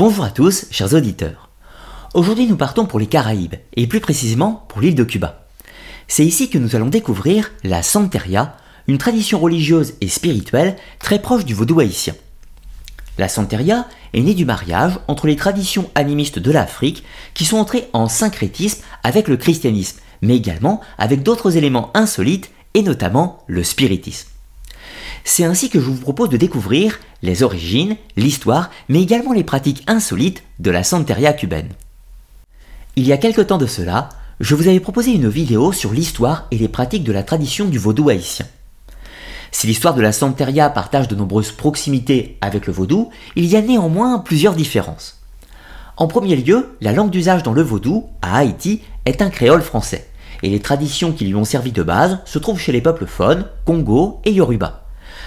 Bonjour à tous, chers auditeurs. Aujourd'hui, nous partons pour les Caraïbes, et plus précisément pour l'île de Cuba. C'est ici que nous allons découvrir la Santeria, une tradition religieuse et spirituelle très proche du vaudou haïtien. La Santeria est née du mariage entre les traditions animistes de l'Afrique qui sont entrées en syncrétisme avec le christianisme, mais également avec d'autres éléments insolites et notamment le spiritisme. C'est ainsi que je vous propose de découvrir les origines, l'histoire, mais également les pratiques insolites de la Santeria cubaine. Il y a quelque temps de cela, je vous avais proposé une vidéo sur l'histoire et les pratiques de la tradition du vaudou haïtien. Si l'histoire de la Santeria partage de nombreuses proximités avec le vaudou, il y a néanmoins plusieurs différences. En premier lieu, la langue d'usage dans le vaudou, à Haïti, est un créole français, et les traditions qui lui ont servi de base se trouvent chez les peuples Fon, Congo et Yoruba,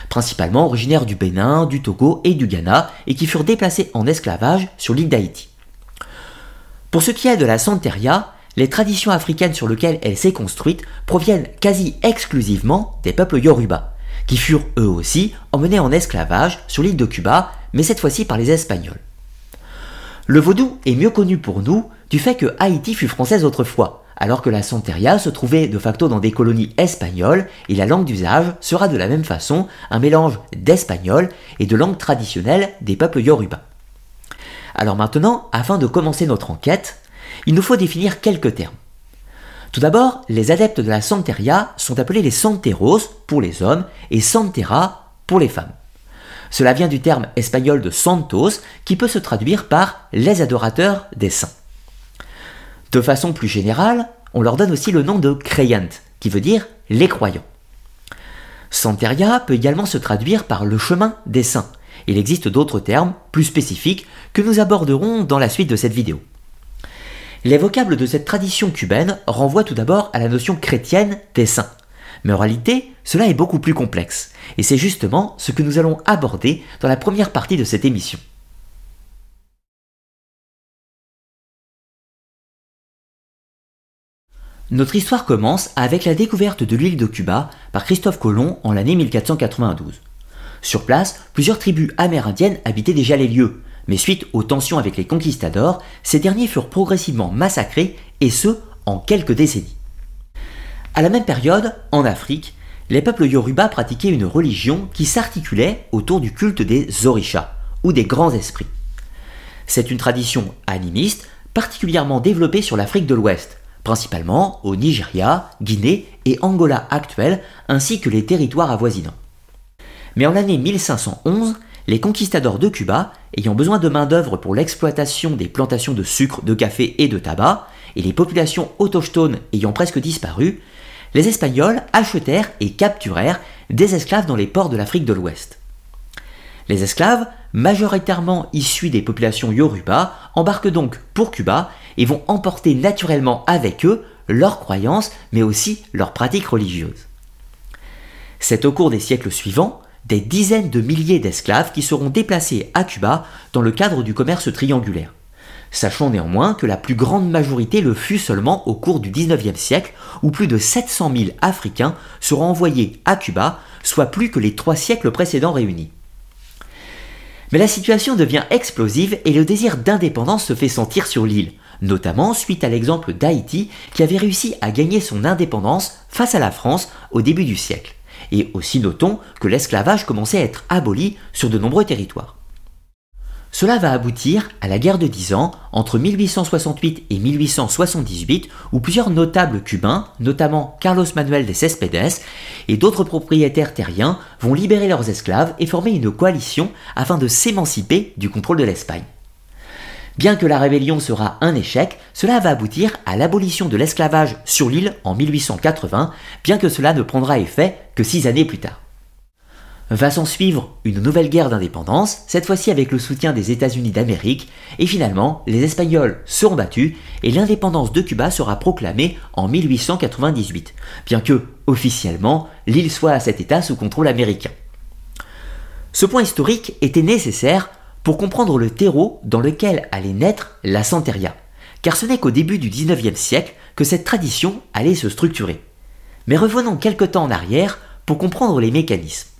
principalement originaires du Bénin, du Togo et du Ghana, et qui furent déplacés en esclavage sur l'île d'Haïti. Pour ce qui est de la Santeria, les traditions africaines sur lesquelles elle s'est construite proviennent quasi exclusivement des peuples Yoruba, qui furent eux aussi emmenés en esclavage sur l'île de Cuba, mais cette fois-ci par les Espagnols. Le vaudou est mieux connu pour nous du fait que Haïti fut française autrefois, alors que la Santeria se trouvait de facto dans des colonies espagnoles et la langue d'usage sera de la même façon un mélange d'espagnol et de langue traditionnelle des peuples Yoruba. Alors maintenant, afin de commencer notre enquête, il nous faut définir quelques termes. Tout d'abord, les adeptes de la Santeria sont appelés les Santeros pour les hommes et Santera pour les femmes. Cela vient du terme espagnol de santos qui peut se traduire par les adorateurs des saints. De façon plus générale, on leur donne aussi le nom de creyant, qui veut dire les croyants. Santeria peut également se traduire par le chemin des saints. Il existe d'autres termes plus spécifiques que nous aborderons dans la suite de cette vidéo. Les vocables de cette tradition cubaine renvoient tout d'abord à la notion chrétienne des saints. Mais en réalité, cela est beaucoup plus complexe, et c'est justement ce que nous allons aborder dans la première partie de cette émission. Notre histoire commence avec la découverte de l'île de Cuba par Christophe Colomb en l'année 1492. Sur place, plusieurs tribus amérindiennes habitaient déjà les lieux, mais suite aux tensions avec les conquistadors, ces derniers furent progressivement massacrés, et ce, en quelques décennies. À la même période, en Afrique, les peuples Yoruba pratiquaient une religion qui s'articulait autour du culte des orishas, ou des grands esprits. C'est une tradition animiste particulièrement développée sur l'Afrique de l'Ouest, principalement au Nigeria, Guinée et Angola actuelle, ainsi que les territoires avoisinants. Mais en l'année 1511, les conquistadors de Cuba, ayant besoin de main-d'œuvre pour l'exploitation des plantations de sucre, de café et de tabac, et les populations autochtones ayant presque disparu, les Espagnols achetèrent et capturèrent des esclaves dans les ports de l'Afrique de l'Ouest. Les esclaves, majoritairement issus des populations Yoruba, embarquent donc pour Cuba et vont emporter naturellement avec eux leurs croyances, mais aussi leurs pratiques religieuses. C'est au cours des siècles suivants des dizaines de milliers d'esclaves qui seront déplacés à Cuba dans le cadre du commerce triangulaire. Sachons néanmoins que la plus grande majorité le fut seulement au cours du 19e siècle, où plus de 700 000 Africains seront envoyés à Cuba, soit plus que les trois siècles précédents réunis. Mais la situation devient explosive et le désir d'indépendance se fait sentir sur l'île, notamment suite à l'exemple d'Haïti qui avait réussi à gagner son indépendance face à la France au début du siècle. Et aussi notons que l'esclavage commençait à être aboli sur de nombreux territoires. Cela va aboutir à la guerre de 10 ans entre 1868 et 1878 où plusieurs notables cubains, notamment Carlos Manuel de Céspedes et d'autres propriétaires terriens vont libérer leurs esclaves et former une coalition afin de s'émanciper du contrôle de l'Espagne. Bien que la rébellion sera un échec, cela va aboutir à l'abolition de l'esclavage sur l'île en 1880, bien que cela ne prendra effet que six années plus tard. Va s'en suivre une nouvelle guerre d'indépendance, cette fois-ci avec le soutien des États-Unis d'Amérique, et finalement les Espagnols seront battus et l'indépendance de Cuba sera proclamée en 1898, bien que, officiellement, l'île soit à cet état sous contrôle américain. Ce point historique était nécessaire pour comprendre le terreau dans lequel allait naître la Santeria, car ce n'est qu'au début du 19e siècle que cette tradition allait se structurer. Mais revenons quelque temps en arrière pour comprendre les mécanismes.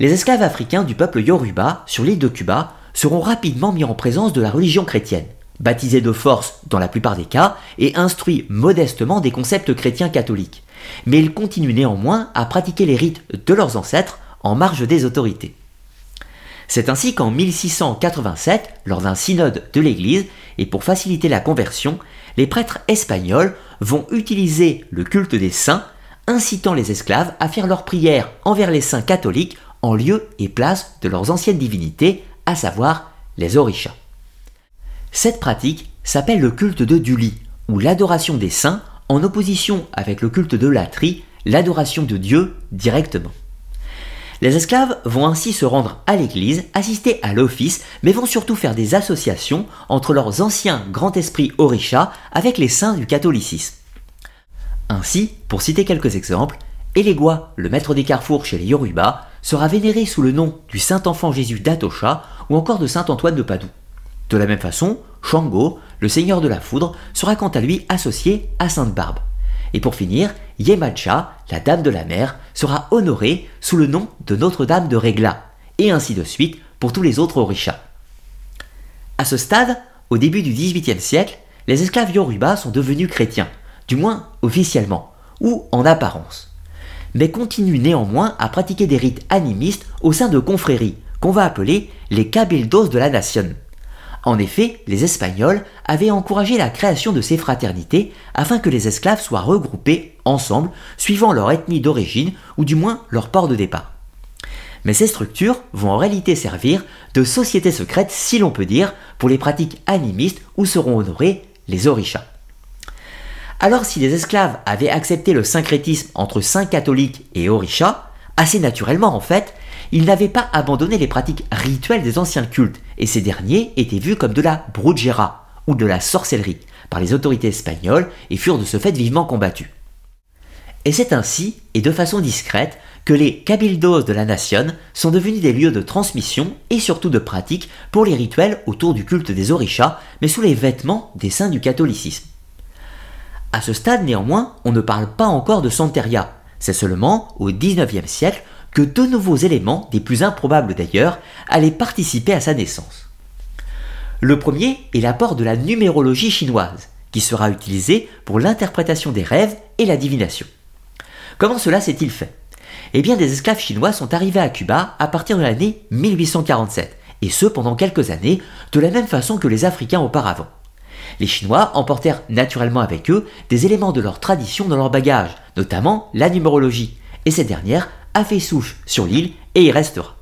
Les esclaves africains du peuple Yoruba sur l'île de Cuba seront rapidement mis en présence de la religion chrétienne, baptisés de force dans la plupart des cas et instruits modestement des concepts chrétiens catholiques. Mais ils continuent néanmoins à pratiquer les rites de leurs ancêtres en marge des autorités. C'est ainsi qu'en 1687, lors d'un synode de l'Église, et pour faciliter la conversion, les prêtres espagnols vont utiliser le culte des saints, incitant les esclaves à faire leurs prières envers les saints catholiques en lieu et place de leurs anciennes divinités, à savoir les orishas. Cette pratique s'appelle le culte de Duli, ou l'adoration des saints, en opposition avec le culte de Latri, l'adoration de Dieu directement. Les esclaves vont ainsi se rendre à l'église, assister à l'office, mais vont surtout faire des associations entre leurs anciens grands esprits orishas avec les saints du catholicisme. Ainsi, pour citer quelques exemples, Elegua, le maître des carrefours chez les Yoruba, sera vénéré sous le nom du Saint Enfant Jésus d'Atosha ou encore de Saint Antoine de Padoue. De la même façon, Shango, le seigneur de la foudre, sera quant à lui associé à Sainte Barbe. Et pour finir, Yemacha, la dame de la mer, sera honorée sous le nom de Notre-Dame de Régla, et ainsi de suite pour tous les autres orishas. À ce stade, au début du XVIIIe siècle, les esclaves yoruba sont devenus chrétiens, du moins officiellement, ou en apparence, mais continuent néanmoins à pratiquer des rites animistes au sein de confréries, qu'on va appeler les cabildos de la nation. En effet, les Espagnols avaient encouragé la création de ces fraternités afin que les esclaves soient regroupés ensemble suivant leur ethnie d'origine ou du moins leur port de départ. Mais ces structures vont en réalité servir de sociétés secrètes, si l'on peut dire, pour les pratiques animistes où seront honorés les orishas. Alors si les esclaves avaient accepté le syncrétisme entre saints catholiques et orishas, assez naturellement en fait, ils n'avaient pas abandonné les pratiques rituelles des anciens cultes, et ces derniers étaient vus comme de la brujera, ou de la sorcellerie, par les autorités espagnoles, et furent de ce fait vivement combattus. Et c'est ainsi, et de façon discrète, que les cabildos de la nation sont devenus des lieux de transmission et surtout de pratique pour les rituels autour du culte des orishas, mais sous les vêtements des saints du catholicisme. À ce stade, néanmoins, on ne parle pas encore de Santeria. C'est seulement au XIXe siècle que de nouveaux éléments, des plus improbables d'ailleurs, allaient participer à sa naissance. Le premier est l'apport de la numérologie chinoise, qui sera utilisée pour l'interprétation des rêves et la divination. Comment cela s'est-il fait? Eh bien, des esclaves chinois sont arrivés à Cuba à partir de l'année 1847, et ce pendant quelques années, de la même façon que les Africains auparavant. Les Chinois emportèrent naturellement avec eux des éléments de leur tradition dans leur bagage, notamment la numérologie, et cette dernière a fait souche sur l'île et y restera.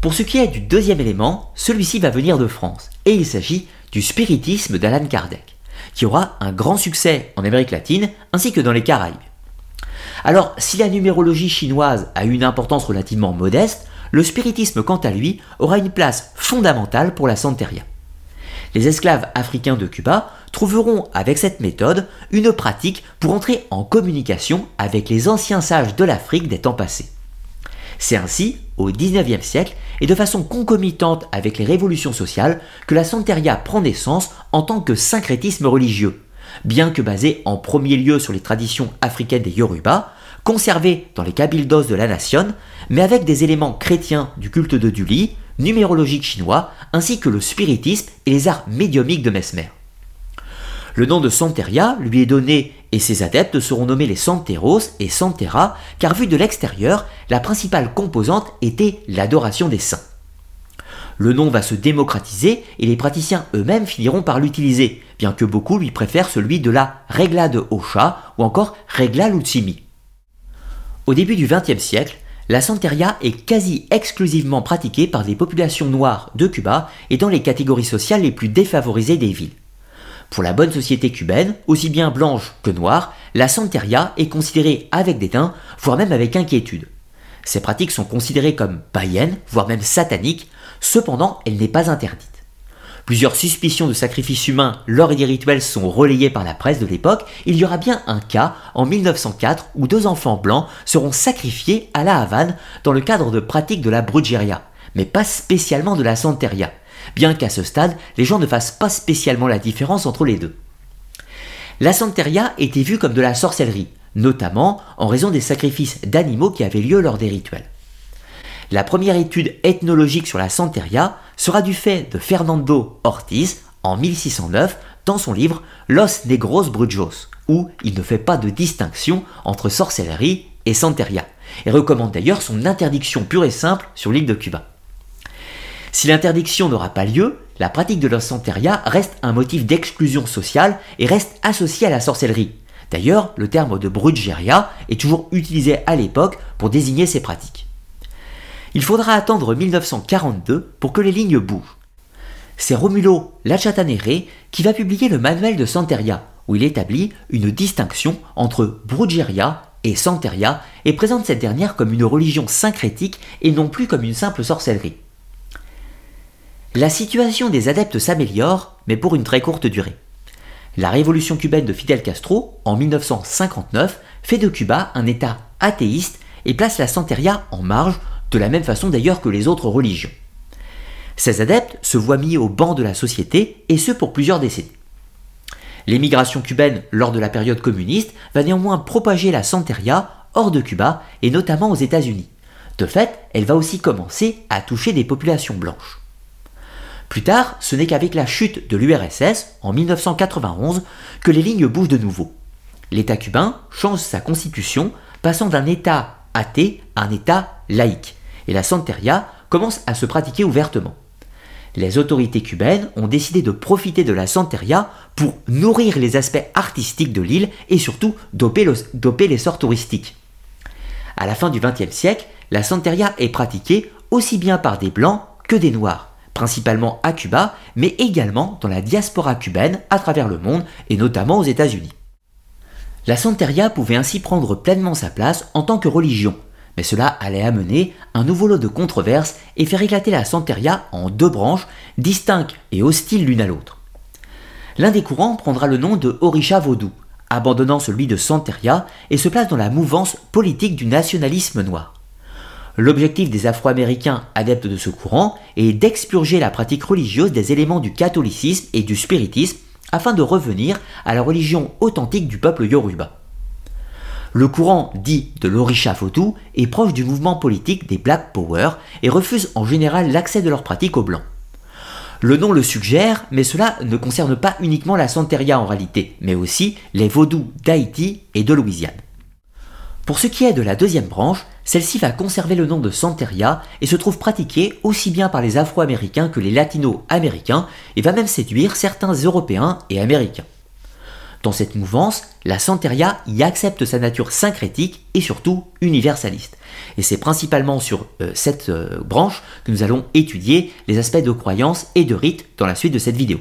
Pour ce qui est du deuxième élément, celui-ci va venir de France, et il s'agit du spiritisme d'Alan Kardec, qui aura un grand succès en Amérique latine ainsi que dans les Caraïbes. Alors, si la numérologie chinoise a une importance relativement modeste, le spiritisme quant à lui aura une place fondamentale pour la santeria. Les esclaves africains de Cuba trouveront avec cette méthode une pratique pour entrer en communication avec les anciens sages de l'Afrique des temps passés. C'est ainsi, au XIXe siècle, et de façon concomitante avec les révolutions sociales, que la santeria prend naissance en tant que syncrétisme religieux, bien que basé en premier lieu sur les traditions africaines des Yoruba, conservé dans les cabildos de la nation, mais avec des éléments chrétiens du culte de Duli, numérologique chinois, ainsi que le spiritisme et les arts médiumiques de Mesmer. Le nom de Santeria lui est donné et ses adeptes seront nommés les Santeros et Santera, car vu de l'extérieur, la principale composante était l'adoration des saints. Le nom va se démocratiser et les praticiens eux-mêmes finiront par l'utiliser, bien que beaucoup lui préfèrent celui de la Regla de Ocha ou encore Regla Lutsimi. Au début du XXe siècle, la santeria est quasi exclusivement pratiquée par des populations noires de Cuba et dans les catégories sociales les plus défavorisées des villes. Pour la bonne société cubaine, aussi bien blanche que noire, la santeria est considérée avec dédain, voire même avec inquiétude. Ces pratiques sont considérées comme païennes, voire même sataniques, cependant elle n'est pas interdite. Plusieurs suspicions de sacrifices humains lors des rituels sont relayées par la presse de l'époque. Il y aura bien un cas en 1904 où deux enfants blancs seront sacrifiés à la Havane dans le cadre de pratiques de la brujeria, mais pas spécialement de la santeria, bien qu'à ce stade, les gens ne fassent pas spécialement la différence entre les deux. La santeria était vue comme de la sorcellerie, notamment en raison des sacrifices d'animaux qui avaient lieu lors des rituels. La première étude ethnologique sur la Santeria sera du fait de Fernando Ortiz en 1609 dans son livre Los Negros Brujos, où il ne fait pas de distinction entre sorcellerie et Santeria, et recommande d'ailleurs son interdiction pure et simple sur l'île de Cuba. Si l'interdiction n'aura pas lieu, la pratique de la Santeria reste un motif d'exclusion sociale et reste associée à la sorcellerie. D'ailleurs, le terme de brujeria est toujours utilisé à l'époque pour désigner ces pratiques. Il faudra attendre 1942 pour que les lignes bougent. C'est Romulo Lachatanere qui va publier le manuel de Santeria, où il établit une distinction entre brujeria et Santeria et présente cette dernière comme une religion syncrétique et non plus comme une simple sorcellerie. La situation des adeptes s'améliore, mais pour une très courte durée. La révolution cubaine de Fidel Castro, en 1959, fait de Cuba un État athéiste et place la Santeria en marge, de la même façon d'ailleurs que les autres religions. Ces adeptes se voient mis au banc de la société, et ce pour plusieurs décennies. L'émigration cubaine lors de la période communiste va néanmoins propager la Santeria hors de Cuba et notamment aux États-Unis. De fait, elle va aussi commencer à toucher des populations blanches. Plus tard, ce n'est qu'avec la chute de l'URSS en 1991 que les lignes bougent de nouveau. L'État cubain change sa constitution, passant d'un État athée à un État laïque, et la santeria commence à se pratiquer ouvertement. Les autorités cubaines ont décidé de profiter de la santeria pour nourrir les aspects artistiques de l'île et surtout doper, l'essor touristique. À la fin du XXe siècle, la santeria est pratiquée aussi bien par des blancs que des noirs principalement à Cuba, mais également dans la diaspora cubaine à travers le monde et notamment aux États-Unis. La Santeria pouvait ainsi prendre pleinement sa place en tant que religion, mais cela allait amener un nouveau lot de controverses et faire éclater la Santeria en deux branches, distinctes et hostiles l'une à l'autre. L'un des courants prendra le nom de Orisha Vaudou, abandonnant celui de Santeria et se place dans la mouvance politique du nationalisme noir. L'objectif des Afro-Américains adeptes de ce courant est d'expurger la pratique religieuse des éléments du catholicisme et du spiritisme afin de revenir à la religion authentique du peuple Yoruba. Le courant dit de l'Orisha Fotu est proche du mouvement politique des Black Power et refuse en général l'accès de leurs pratiques aux Blancs. Le nom le suggère, mais cela ne concerne pas uniquement la Santeria en réalité, mais aussi les vaudous d'Haïti et de Louisiane. Pour ce qui est de la deuxième branche, celle-ci va conserver le nom de Santeria et se trouve pratiquée aussi bien par les Afro-Américains que les Latino-Américains et va même séduire certains Européens et Américains. Dans cette mouvance, la Santeria y accepte sa nature syncrétique et surtout universaliste. Et c'est principalement sur euh, cette euh, branche que nous allons étudier les aspects de croyance et de rite dans la suite de cette vidéo.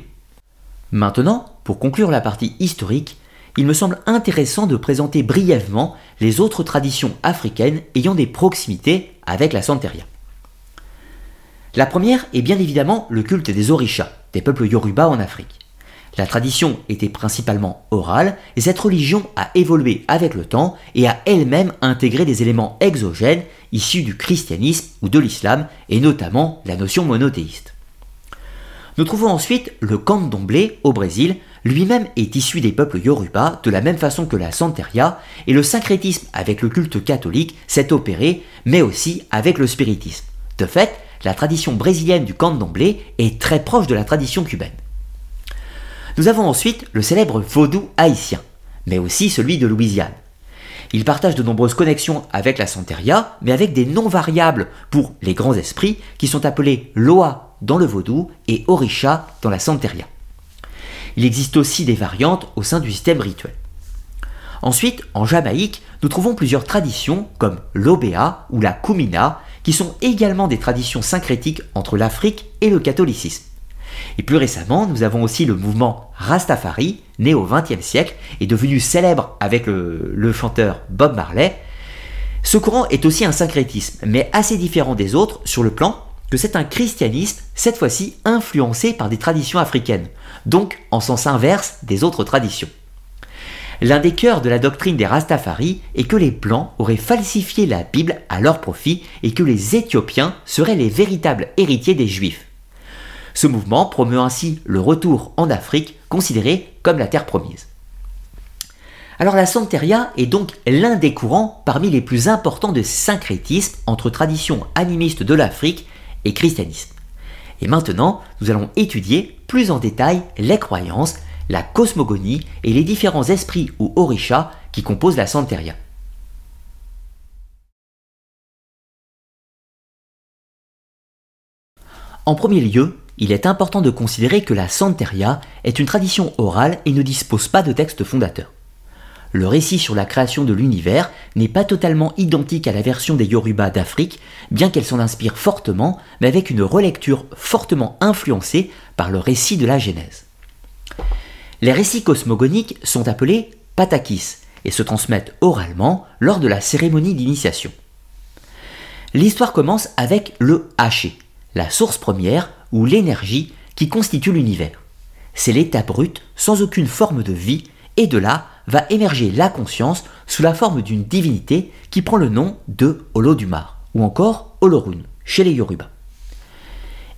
Maintenant, pour conclure la partie historique, il me semble intéressant de présenter brièvement les autres traditions africaines ayant des proximités avec la Santeria. La première est bien évidemment le culte des orishas, des peuples yoruba en Afrique. La tradition était principalement orale et cette religion a évolué avec le temps et a elle-même intégré des éléments exogènes issus du christianisme ou de l'islam et notamment la notion monothéiste. Nous trouvons ensuite le candomblé au Brésil, lui-même est issu des peuples Yoruba de la même façon que la Santeria, et le syncrétisme avec le culte catholique s'est opéré, mais aussi avec le spiritisme. De fait, la tradition brésilienne du candomblé est très proche de la tradition cubaine. Nous avons ensuite le célèbre vaudou haïtien, mais aussi celui de Louisiane. Il partage de nombreuses connexions avec la Santeria, mais avec des noms variables pour les grands esprits qui sont appelés Loa dans le vaudou et Orisha dans la Santeria. Il existe aussi des variantes au sein du système rituel. Ensuite, en Jamaïque, nous trouvons plusieurs traditions comme l'Obéa ou la Kumina, qui sont également des traditions syncrétiques entre l'Afrique et le catholicisme. Et plus récemment, nous avons aussi le mouvement Rastafari, né au XXe siècle et devenu célèbre avec le, le, chanteur Bob Marley. Ce courant est aussi un syncrétisme, mais assez différent des autres sur le plan que c'est un christianisme, cette fois-ci influencé par des traditions africaines, donc en sens inverse des autres traditions. L'un des cœurs de la doctrine des Rastafari est que les Blancs auraient falsifié la Bible à leur profit et que les Éthiopiens seraient les véritables héritiers des Juifs. Ce mouvement promeut ainsi le retour en Afrique, considéré comme la terre promise. Alors la Santeria est donc l'un des courants parmi les plus importants de syncrétisme entre tradition animiste de l'Afrique et christianisme. Et maintenant, nous allons étudier plus en détail les croyances, la cosmogonie et les différents esprits ou orishas qui composent la Santeria. En premier lieu, il est important de considérer que la Santeria est une tradition orale et ne dispose pas de texte fondateur. Le récit sur la création de l'univers n'est pas totalement identique à la version des Yoruba d'Afrique, bien qu'elle s'en inspire fortement, mais avec une relecture fortement influencée par le récit de la Genèse. Les récits cosmogoniques sont appelés patakis et se transmettent oralement lors de la cérémonie d'initiation. L'histoire commence avec le haché, la source première ou l'énergie qui constitue l'univers. C'est l'état brut, sans aucune forme de vie, et de là va émerger la conscience sous la forme d'une divinité qui prend le nom de Olodumare, ou encore Olorun, chez les Yoruba.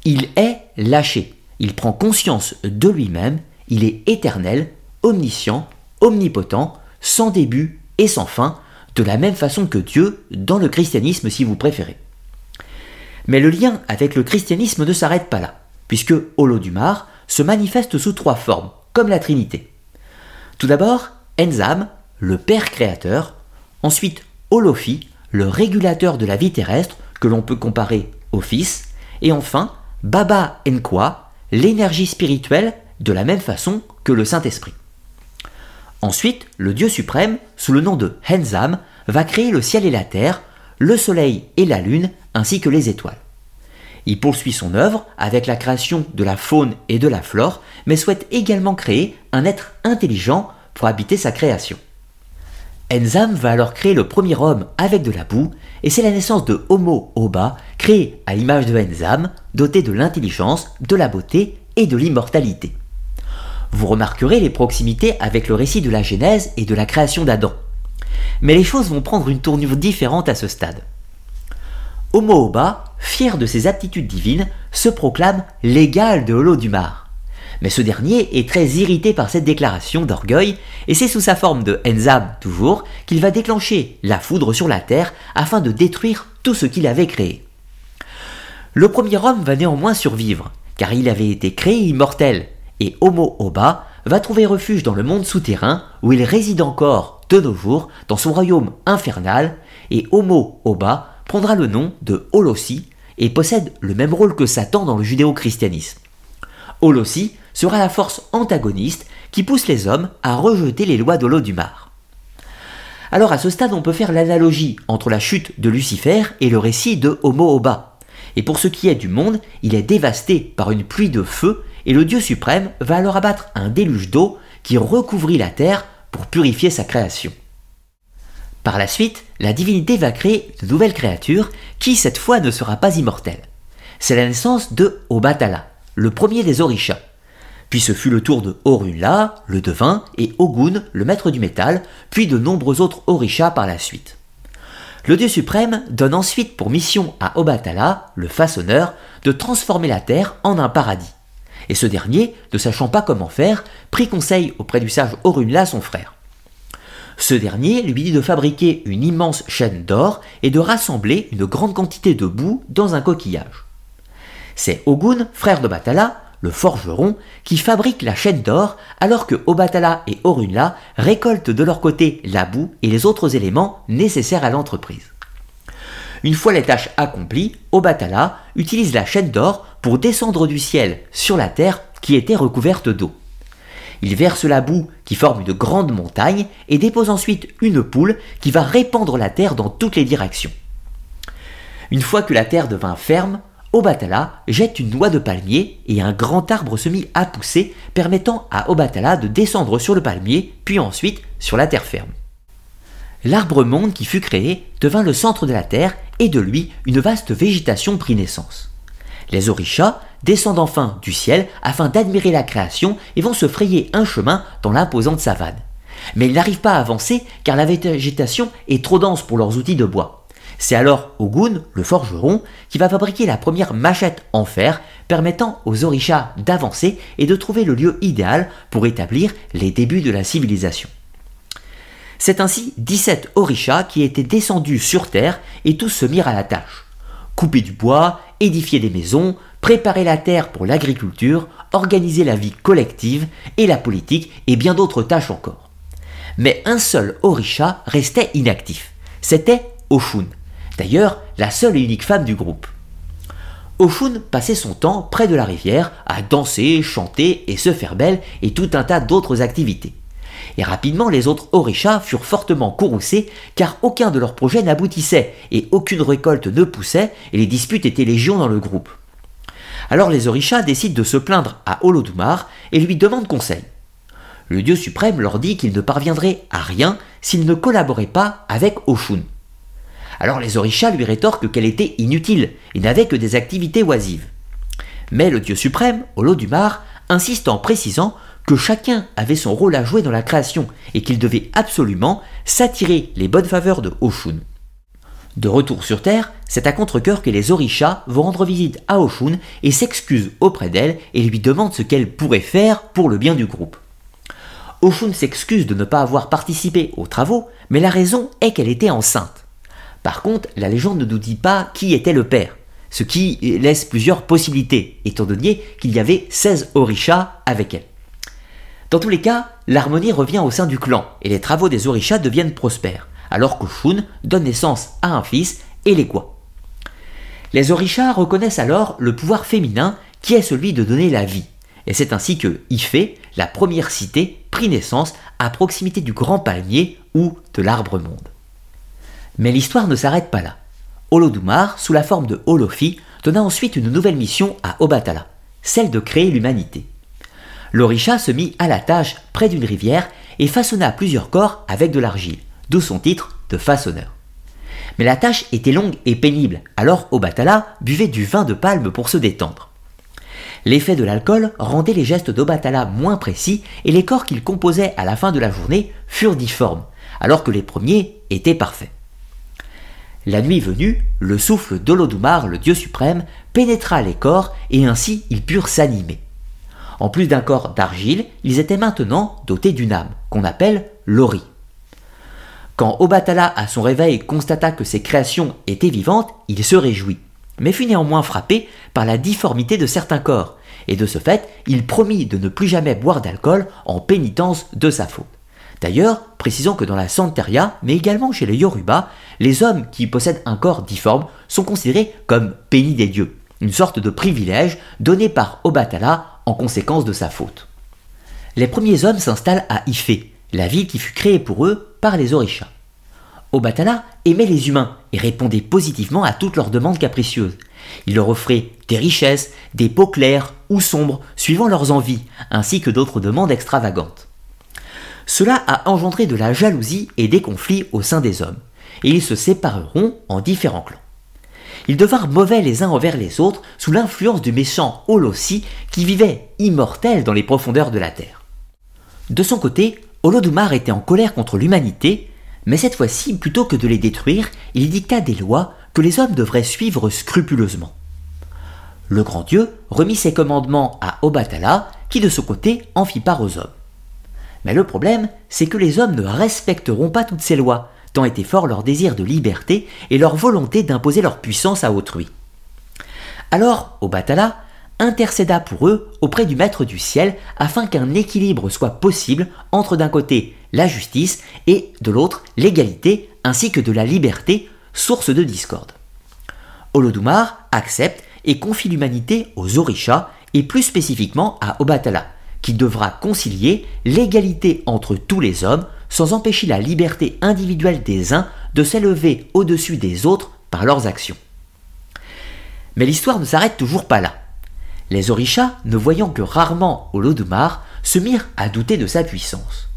Il est lâché, il prend conscience de lui-même, il est éternel, omniscient, omnipotent, sans début et sans fin, de la même façon que Dieu dans le christianisme si vous préférez. Mais le lien avec le christianisme ne s'arrête pas là, puisque Olodumare se manifeste sous trois formes, comme la Trinité. Tout d'abord, Enzam, le Père créateur, ensuite Olofi, le régulateur de la vie terrestre, que l'on peut comparer au Fils, et enfin Baba Nkwa, l'énergie spirituelle de la même façon que le Saint-Esprit. Ensuite, le Dieu suprême, sous le nom de Henzam, va créer le ciel et la terre, le soleil et la lune, ainsi que les étoiles. Il poursuit son œuvre avec la création de la faune et de la flore, mais souhaite également créer un être intelligent pour habiter sa création. Enzam va alors créer le premier homme avec de la boue, et c'est la naissance de Homo Oba, créé à l'image de Enzam, doté de l'intelligence, de la beauté et de l'immortalité. Vous remarquerez les proximités avec le récit de la Genèse et de la création d'Adam. Mais les choses vont prendre une tournure différente à ce stade. Homo Oba, fier de ses aptitudes divines, se proclame l'égal de Holodumare mais ce dernier est très irrité par cette déclaration d'orgueil, et c'est sous sa forme de Enzam toujours qu'il va déclencher la foudre sur la terre afin de détruire tout ce qu'il avait créé. Le premier homme va néanmoins survivre, car il avait été créé immortel, et Homo Oba va trouver refuge dans le monde souterrain où il réside encore de nos jours dans son royaume infernal, et Homo Oba prendra le nom de Holossi et possède le même rôle que Satan dans le judéo-christianisme. Holossi sera la force antagoniste qui pousse les hommes à rejeter les lois de mar. Alors à ce stade, on peut faire l'analogie entre la chute de Lucifer et le récit de Homo Oba. Et pour ce qui est du monde, il est dévasté par une pluie de feu et le Dieu suprême va alors abattre un déluge d'eau qui recouvrit la terre pour purifier sa création. Par la suite, la divinité va créer de nouvelles créatures qui cette fois ne sera pas immortelle. C'est la naissance de Obatala, le premier des Orishas. Puis ce fut le tour de Orunla, le devin, et Ogun, le maître du métal, puis de nombreux autres Orishas par la suite. Le dieu suprême donne ensuite pour mission à Obatala, le façonneur, de transformer la terre en un paradis. Et ce dernier, ne sachant pas comment faire, prit conseil auprès du sage Orunla, son frère. Ce dernier lui dit de fabriquer une immense chaîne d'or et de rassembler une grande quantité de boue dans un coquillage. C'est Ogun, frère d'Obatala, le forgeron, qui fabrique la chaîne d'or, alors que Obatala et Orunla récoltent de leur côté la boue et les autres éléments nécessaires à l'entreprise. Une fois les tâches accomplies, Obatala utilise la chaîne d'or pour descendre du ciel sur la terre qui était recouverte d'eau. Il verse la boue qui forme une grande montagne et dépose ensuite une poule qui va répandre la terre dans toutes les directions. Une fois que la terre devint ferme, Obatala jette une noix de palmier et un grand arbre se mit à pousser, permettant à Obatala de descendre sur le palmier, puis ensuite sur la terre ferme. L'arbre monde qui fut créé devint le centre de la terre et de lui une vaste végétation prit naissance. Les orishas descendent enfin du ciel afin d'admirer la création et vont se frayer un chemin dans l'imposante savane. Mais ils n'arrivent pas à avancer car la végétation est trop dense pour leurs outils de bois. C'est alors Ogun, le forgeron, qui va fabriquer la première machette en fer permettant aux orishas d'avancer et de trouver le lieu idéal pour établir les débuts de la civilisation. C'est ainsi 17 orishas qui étaient descendus sur terre et tous se mirent à la tâche. Couper du bois, édifier des maisons, préparer la terre pour l'agriculture, organiser la vie collective et la politique et bien d'autres tâches encore. Mais un seul orisha restait inactif. C'était Oshun. D'ailleurs, la seule et unique femme du groupe. Oshun passait son temps près de la rivière à danser, chanter et se faire belle et tout un tas d'autres activités. Et rapidement, les autres orishas furent fortement courroucés car aucun de leurs projets n'aboutissait et aucune récolte ne poussait et les disputes étaient légion dans le groupe. Alors les orishas décident de se plaindre à Olodumar et lui demandent conseil. Le dieu suprême leur dit qu'il ne parviendrait à rien s'il ne collaborait pas avec Oshun. Alors les orishas lui rétorquent qu'elle était inutile et n'avait que des activités oisives. Mais le dieu suprême, Olodumar, insiste en précisant que chacun avait son rôle à jouer dans la création et qu'il devait absolument s'attirer les bonnes faveurs de Oshun. De retour sur Terre, c'est à contre-coeur que les Orishas vont rendre visite à Oshun et s'excusent auprès d'elle et lui demandent ce qu'elle pourrait faire pour le bien du groupe. Oshun s'excuse de ne pas avoir participé aux travaux, mais la raison est qu'elle était enceinte. Par contre, la légende ne nous dit pas qui était le père, ce qui laisse plusieurs possibilités, étant donné qu'il y avait 16 Orishas avec elle. Dans tous les cas, l'harmonie revient au sein du clan et les travaux des Orishas deviennent prospères alors qu'Oshun donne naissance à un fils, Elekwa. Les Orishas reconnaissent alors le pouvoir féminin qui est celui de donner la vie, et c'est ainsi que Ifé, la première cité, prit naissance à proximité du grand palmier ou de l'arbre monde. Mais l'histoire ne s'arrête pas là. Olodumar, sous la forme de Olofi, donna ensuite une nouvelle mission à Obatala, celle de créer l'humanité. L'Orisha se mit à la tâche près d'une rivière et façonna plusieurs corps avec de l'argile d'où son titre de façonneur. Mais la tâche était longue et pénible, alors Obatala buvait du vin de palme pour se détendre. L'effet de l'alcool rendait les gestes d'Obatala moins précis et les corps qu'il composait à la fin de la journée furent difformes, alors que les premiers étaient parfaits. La nuit venue, le souffle d'Olodumar, le dieu suprême, pénétra les corps et ainsi ils purent s'animer. En plus d'un corps d'argile, ils étaient maintenant dotés d'une âme, qu'on appelle l'ori. Quand Obatala, à son réveil, constata que ses créations étaient vivantes, il se réjouit, mais fut néanmoins frappé par la difformité de certains corps, et de ce fait, il promit de ne plus jamais boire d'alcool en pénitence de sa faute. D'ailleurs, précisons que dans la Santeria, mais également chez les Yoruba, les hommes qui possèdent un corps difforme sont considérés comme pénis des dieux, une sorte de privilège donné par Obatala en conséquence de sa faute. Les premiers hommes s'installent à Ifé, la ville qui fut créée pour eux par les Orishas. Obatala aimait les humains et répondait positivement à toutes leurs demandes capricieuses. Il leur offrait des richesses, des peaux claires ou sombres, suivant leurs envies, ainsi que d'autres demandes extravagantes. Cela a engendré de la jalousie et des conflits au sein des hommes, et ils se sépareront en différents clans. Ils devinrent mauvais les uns envers les autres sous l'influence du méchant Olossi qui vivait immortel dans les profondeurs de la terre. De son côté, Olodumar était en colère contre l'humanité, mais cette fois-ci, plutôt que de les détruire, il dicta des lois que les hommes devraient suivre scrupuleusement. Le grand Dieu remit ses commandements à Obatala, qui de son côté en fit part aux hommes. Mais le problème, c'est que les hommes ne respecteront pas toutes ces lois, tant était fort leur désir de liberté et leur volonté d'imposer leur puissance à autrui. Alors, Obatala intercéda pour eux auprès du Maître du ciel afin qu'un équilibre soit possible entre d'un côté la justice et de l'autre l'égalité ainsi que de la liberté, source de discorde. Olodumar accepte et confie l'humanité aux Orishas et plus spécifiquement à Obatala, qui devra concilier l'égalité entre tous les hommes sans empêcher la liberté individuelle des uns de s'élever au-dessus des autres par leurs actions. Mais l'histoire ne s'arrête toujours pas là. Les Orishas, ne voyant que rarement Olodumar, se mirent à douter de sa puissance.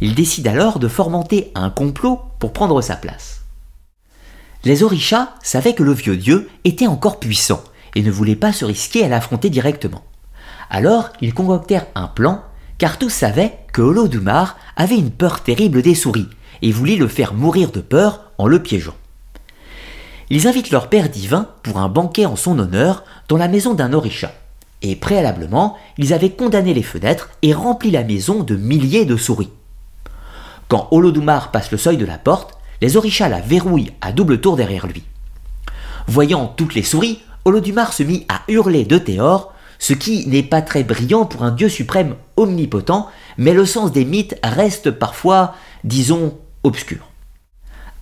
Ils décident alors de fomenter un complot pour prendre sa place. Les Orishas savaient que le vieux dieu était encore puissant et ne voulaient pas se risquer à l'affronter directement. Alors ils concoctèrent un plan car tous savaient que Olodumar avait une peur terrible des souris et voulait le faire mourir de peur en le piégeant. Ils invitent leur père divin pour un banquet en son honneur dans la maison d'un orisha. Et préalablement, ils avaient condamné les fenêtres et rempli la maison de milliers de souris. Quand Olodumare passe le seuil de la porte, les orishas la verrouillent à double tour derrière lui. Voyant toutes les souris, Olodumare se mit à hurler de Théor, ce qui n'est pas très brillant pour un dieu suprême omnipotent, mais le sens des mythes reste parfois, disons, obscur.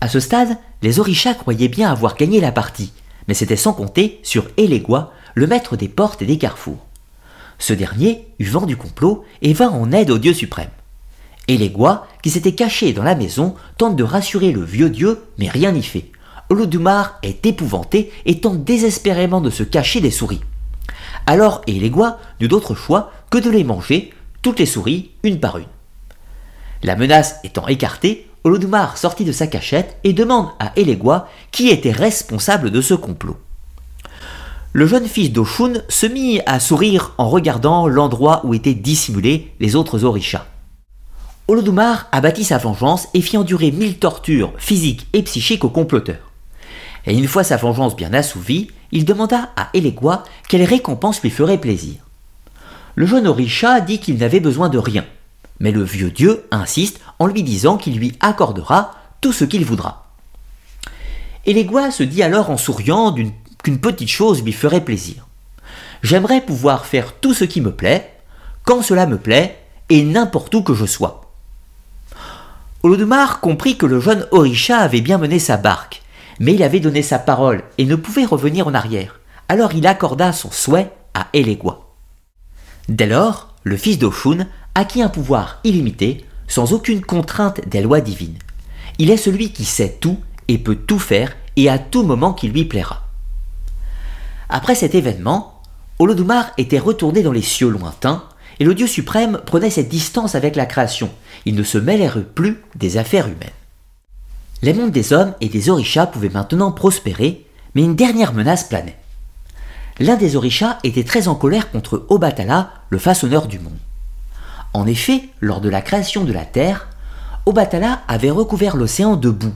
À ce stade, les orishas croyaient bien avoir gagné la partie, mais c'était sans compter sur Elegua, le maître des portes et des carrefours. Ce dernier eut vent du complot et vint en aide au dieu suprême. Elegua, qui s'était caché dans la maison, tente de rassurer le vieux dieu, mais rien n'y fait. Olodumare est épouvanté et tente désespérément de se cacher des souris. Alors Elegua n'eut d'autre choix que de les manger, toutes les souris, une par une. La menace étant écartée, Olodumare sortit de sa cachette et demande à Elegua qui était responsable de ce complot. Le jeune fils d'Oshun se mit à sourire en regardant l'endroit où étaient dissimulés les autres orishas. Olodumare abattit sa vengeance et fit endurer mille tortures physiques et psychiques aux comploteurs. Et une fois sa vengeance bien assouvie, il demanda à Elegua quelle récompense lui ferait plaisir. Le jeune Orisha dit qu'il n'avait besoin de rien, mais le vieux dieu insiste en lui disant qu'il lui accordera tout ce qu'il voudra. Elegua se dit alors en souriant qu'une petite chose lui ferait plaisir. J'aimerais pouvoir faire tout ce qui me plaît, quand cela me plaît, et n'importe où que je sois. Olodumare comprit que le jeune Orisha avait bien mené sa barque, mais il avait donné sa parole et ne pouvait revenir en arrière. Alors il accorda son souhait à Elegua. Dès lors, le fils d'Oshun acquit un pouvoir illimité, sans aucune contrainte des lois divines. Il est celui qui sait tout et peut tout faire et à tout moment qui lui plaira. Après cet événement, Olodumare était retourné dans les cieux lointains et le Dieu suprême prenait cette distance avec la création. Il ne se mêlait plus des affaires humaines. Les mondes des hommes et des orishas pouvaient maintenant prospérer, mais une dernière menace planait. L'un des orishas était très en colère contre Obatala, le façonneur du monde. En effet, lors de la création de la Terre, Obatala avait recouvert l'océan de boue,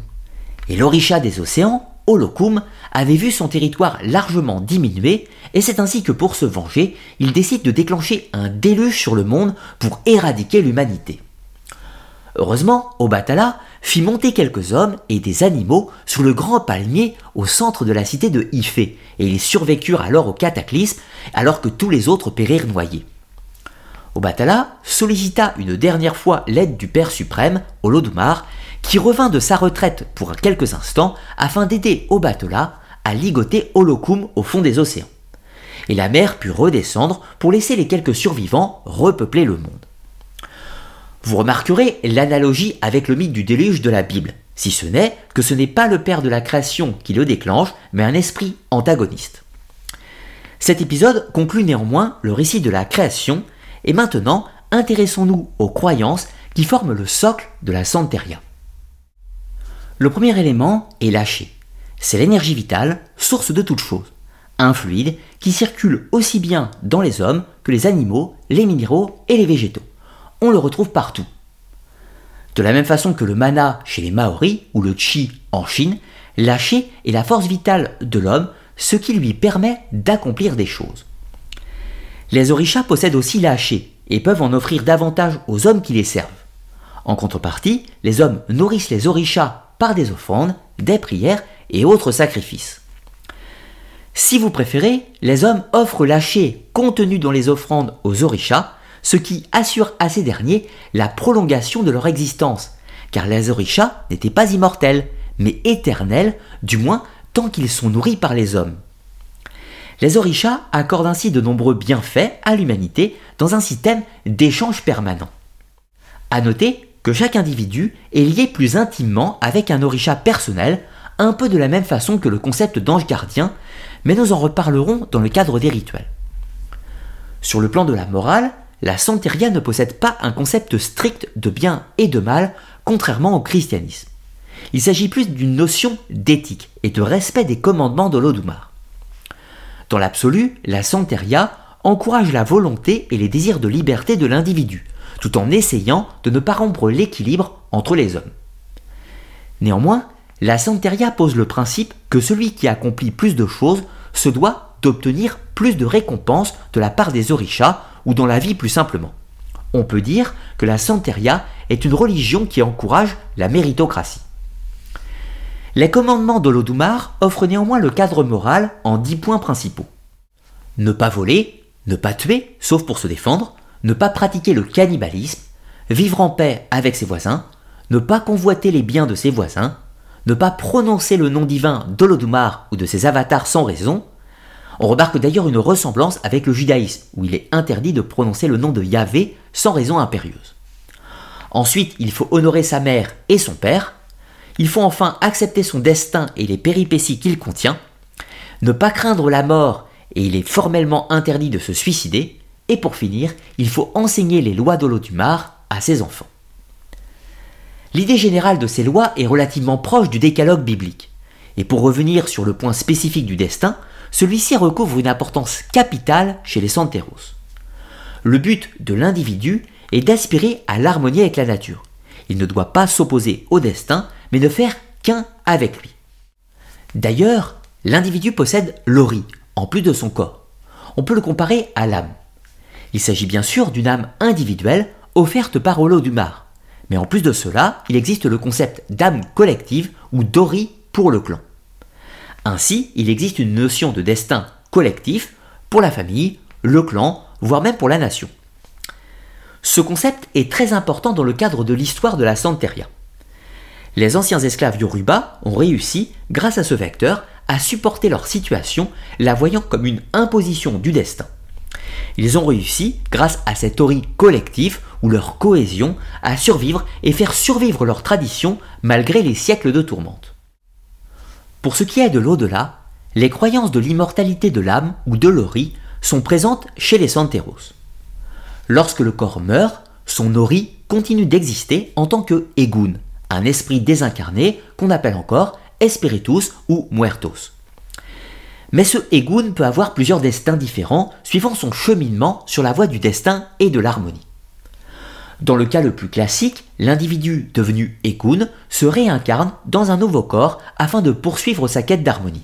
et l'orisha des océans, Olokum, avait vu son territoire largement diminuer, et c'est ainsi que pour se venger, il décide de déclencher un déluge sur le monde pour éradiquer l'humanité. Heureusement, Obatala fit monter quelques hommes et des animaux sur le grand palmier au centre de la cité de Ife, et ils survécurent alors au cataclysme alors que tous les autres périrent noyés. Obatala sollicita une dernière fois l'aide du Père suprême, Olodumare, qui revint de sa retraite pour quelques instants afin d'aider Obatala à ligoter Olokum au fond des océans. Et la mer put redescendre pour laisser les quelques survivants repeupler le monde. Vous remarquerez l'analogie avec le mythe du déluge de la Bible, si ce n'est que ce n'est pas le Père de la création qui le déclenche, mais un esprit antagoniste. Cet épisode conclut néanmoins le récit de la création et maintenant, intéressons-nous aux croyances qui forment le socle de la Santeria. Le premier élément est lâcher. C'est l'énergie vitale, source de toute chose. Un fluide qui circule aussi bien dans les hommes que les animaux, les minéraux et les végétaux. On le retrouve partout. De la même façon que le mana chez les Maoris ou le chi en Chine, lâcher est la force vitale de l'homme, ce qui lui permet d'accomplir des choses. Les orishas possèdent aussi la et peuvent en offrir davantage aux hommes qui les servent. En contrepartie, les hommes nourrissent les orishas par des offrandes, des prières et autres sacrifices. Si vous préférez, les hommes offrent l'haché contenu dans les offrandes aux orishas, ce qui assure à ces derniers la prolongation de leur existence, car les orishas n'étaient pas immortels, mais éternels, du moins tant qu'ils sont nourris par les hommes. Les orishas accordent ainsi de nombreux bienfaits à l'humanité dans un système d'échange permanent. A noter que chaque individu est lié plus intimement avec un orisha personnel, un peu de la même façon que le concept d'ange gardien, mais nous en reparlerons dans le cadre des rituels. Sur le plan de la morale, la santeria ne possède pas un concept strict de bien et de mal, contrairement au christianisme. Il s'agit plus d'une notion d'éthique et de respect des commandements de l'Odumar. Dans l'absolu, la santeria encourage la volonté et les désirs de liberté de l'individu, tout en essayant de ne pas rompre l'équilibre entre les hommes. Néanmoins, la santeria pose le principe que celui qui accomplit plus de choses se doit d'obtenir plus de récompenses de la part des orishas ou dans la vie plus simplement. On peut dire que la santeria est une religion qui encourage la méritocratie. Les commandements de l'Odumar offrent néanmoins le cadre moral en dix points principaux. Ne pas voler, ne pas tuer, sauf pour se défendre, ne pas pratiquer le cannibalisme, vivre en paix avec ses voisins, ne pas convoiter les biens de ses voisins, ne pas prononcer le nom divin d'Olodumar ou de ses avatars sans raison. On remarque d'ailleurs une ressemblance avec le judaïsme, où il est interdit de prononcer le nom de Yahvé sans raison impérieuse. Ensuite, il faut honorer sa mère et son père. Il faut enfin accepter son destin et les péripéties qu'il contient. Ne pas craindre la mort et il est formellement interdit de se suicider. Et pour finir, il faut enseigner les lois d'Olodumar à ses enfants. L'idée générale de ces lois est relativement proche du décalogue biblique. Et pour revenir sur le point spécifique du destin, celui-ci recouvre une importance capitale chez les Santeros. Le but de l'individu est d'aspirer à l'harmonie avec la nature. Il ne doit pas s'opposer au destin, mais ne faire qu'un avec lui. D'ailleurs, l'individu possède l'ori, en plus de son corps. On peut le comparer à l'âme. Il s'agit bien sûr d'une âme individuelle offerte par Olo Dumar. Mais en plus de cela, il existe le concept d'âme collective ou d'ori pour le clan. Ainsi, il existe une notion de destin collectif pour la famille, le clan, voire même pour la nation. Ce concept est très important dans le cadre de l'histoire de la Santeria. Les anciens esclaves Yoruba ont réussi, grâce à ce vecteur, à supporter leur situation, la voyant comme une imposition du destin. Ils ont réussi, grâce à cet ori collectif ou leur cohésion, à survivre et faire survivre leur tradition malgré les siècles de tourmente. Pour ce qui est de l'au-delà, les croyances de l'immortalité de l'âme ou de l'ori sont présentes chez les Santeros. Lorsque le corps meurt, son ori continue d'exister en tant que Egun, un esprit désincarné qu'on appelle encore Espiritus ou Muertos. Mais ce Egun peut avoir plusieurs destins différents suivant son cheminement sur la voie du destin et de l'harmonie. Dans le cas le plus classique, l'individu devenu Egun se réincarne dans un nouveau corps afin de poursuivre sa quête d'harmonie.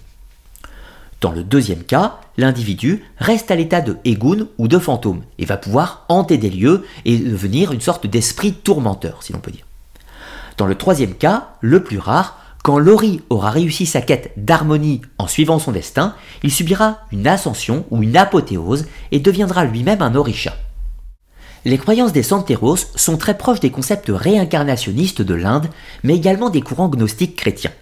Dans le deuxième cas, l'individu reste à l'état de Egun ou de fantôme et va pouvoir hanter des lieux et devenir une sorte d'esprit tourmenteur, si l'on peut dire. Dans le troisième cas, le plus rare, quand Lori aura réussi sa quête d'harmonie en suivant son destin, il subira une ascension ou une apothéose et deviendra lui-même un orisha. Les croyances des Santeros sont très proches des concepts réincarnationnistes de l'Inde, mais également des courants gnostiques chrétiens.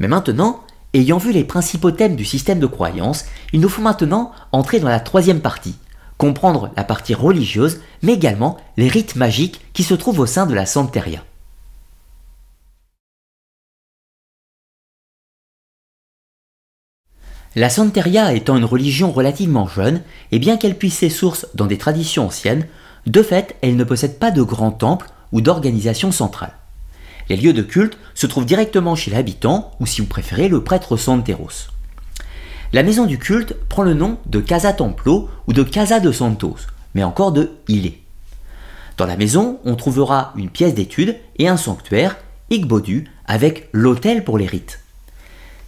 Mais maintenant, ayant vu les principaux thèmes du système de croyance, il nous faut maintenant entrer dans la troisième partie, comprendre la partie religieuse, mais également les rites magiques qui se trouvent au sein de la Santeria. La Santeria étant une religion relativement jeune, et bien qu'elle puisse ses sources dans des traditions anciennes, de fait, elle ne possède pas de grands temples ou d'organisation centrale. Les lieux de culte se trouvent directement chez l'habitant, ou si vous préférez, le prêtre Santeros. La maison du culte prend le nom de Casa Templo ou de Casa de Santos, mais encore de Ile. Dans la maison, on trouvera une pièce d'étude et un sanctuaire, Igbodu, avec l'autel pour les rites.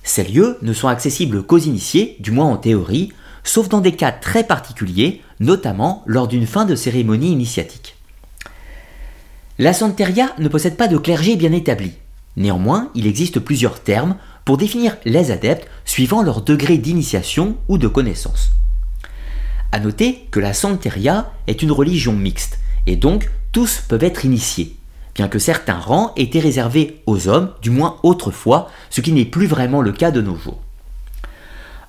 Ces lieux ne sont accessibles qu'aux initiés, du moins en théorie, sauf dans des cas très particuliers, notamment lors d'une fin de cérémonie initiatique. La Santeria ne possède pas de clergé bien établi. Néanmoins, il existe plusieurs termes pour définir les adeptes suivant leur degré d'initiation ou de connaissance. A noter que la Santeria est une religion mixte, et donc tous peuvent être initiés bien que certains rangs étaient réservés aux hommes, du moins autrefois, ce qui n'est plus vraiment le cas de nos jours.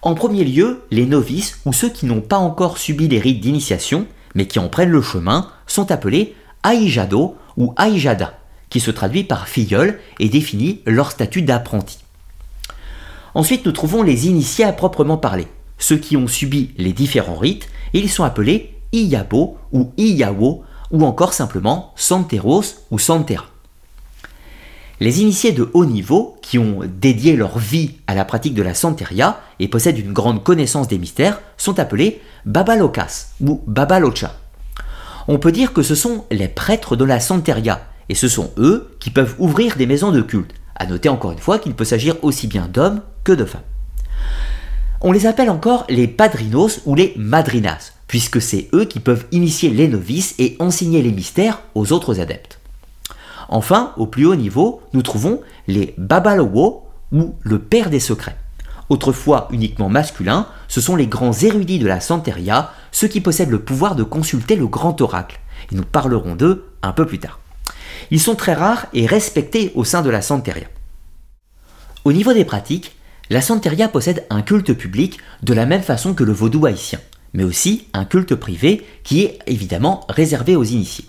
En premier lieu, les novices ou ceux qui n'ont pas encore subi les rites d'initiation, mais qui en prennent le chemin, sont appelés Aïjado ou Aïjada, qui se traduit par filleul et définit leur statut d'apprenti. Ensuite, nous trouvons les initiés à proprement parler, ceux qui ont subi les différents rites, et ils sont appelés Iyabo ou Iyawo ou encore simplement Santeros ou Santera. Les initiés de haut niveau, qui ont dédié leur vie à la pratique de la Santeria et possèdent une grande connaissance des mystères, sont appelés Babalokas ou Babalocha. On peut dire que ce sont les prêtres de la Santeria, et ce sont eux qui peuvent ouvrir des maisons de culte. À noter encore une fois qu'il peut s'agir aussi bien d'hommes que de femmes. On les appelle encore les padrinos ou les madrinas, puisque c'est eux qui peuvent initier les novices et enseigner les mystères aux autres adeptes. Enfin, au plus haut niveau, nous trouvons les Babalowo, ou le père des secrets. Autrefois uniquement masculins, ce sont les grands érudits de la Santeria, ceux qui possèdent le pouvoir de consulter le grand oracle, et nous parlerons d'eux un peu plus tard. Ils sont très rares et respectés au sein de la Santeria. Au niveau des pratiques, la Santeria possède un culte public de la même façon que le vaudou haïtien, mais aussi un culte privé qui est évidemment réservé aux initiés.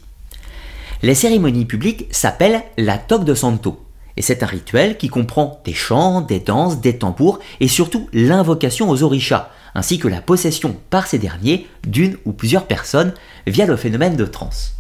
Les cérémonies publiques s'appellent la toque de santo, et c'est un rituel qui comprend des chants, des danses, des tambours et surtout l'invocation aux orishas, ainsi que la possession par ces derniers d'une ou plusieurs personnes via le phénomène de transe.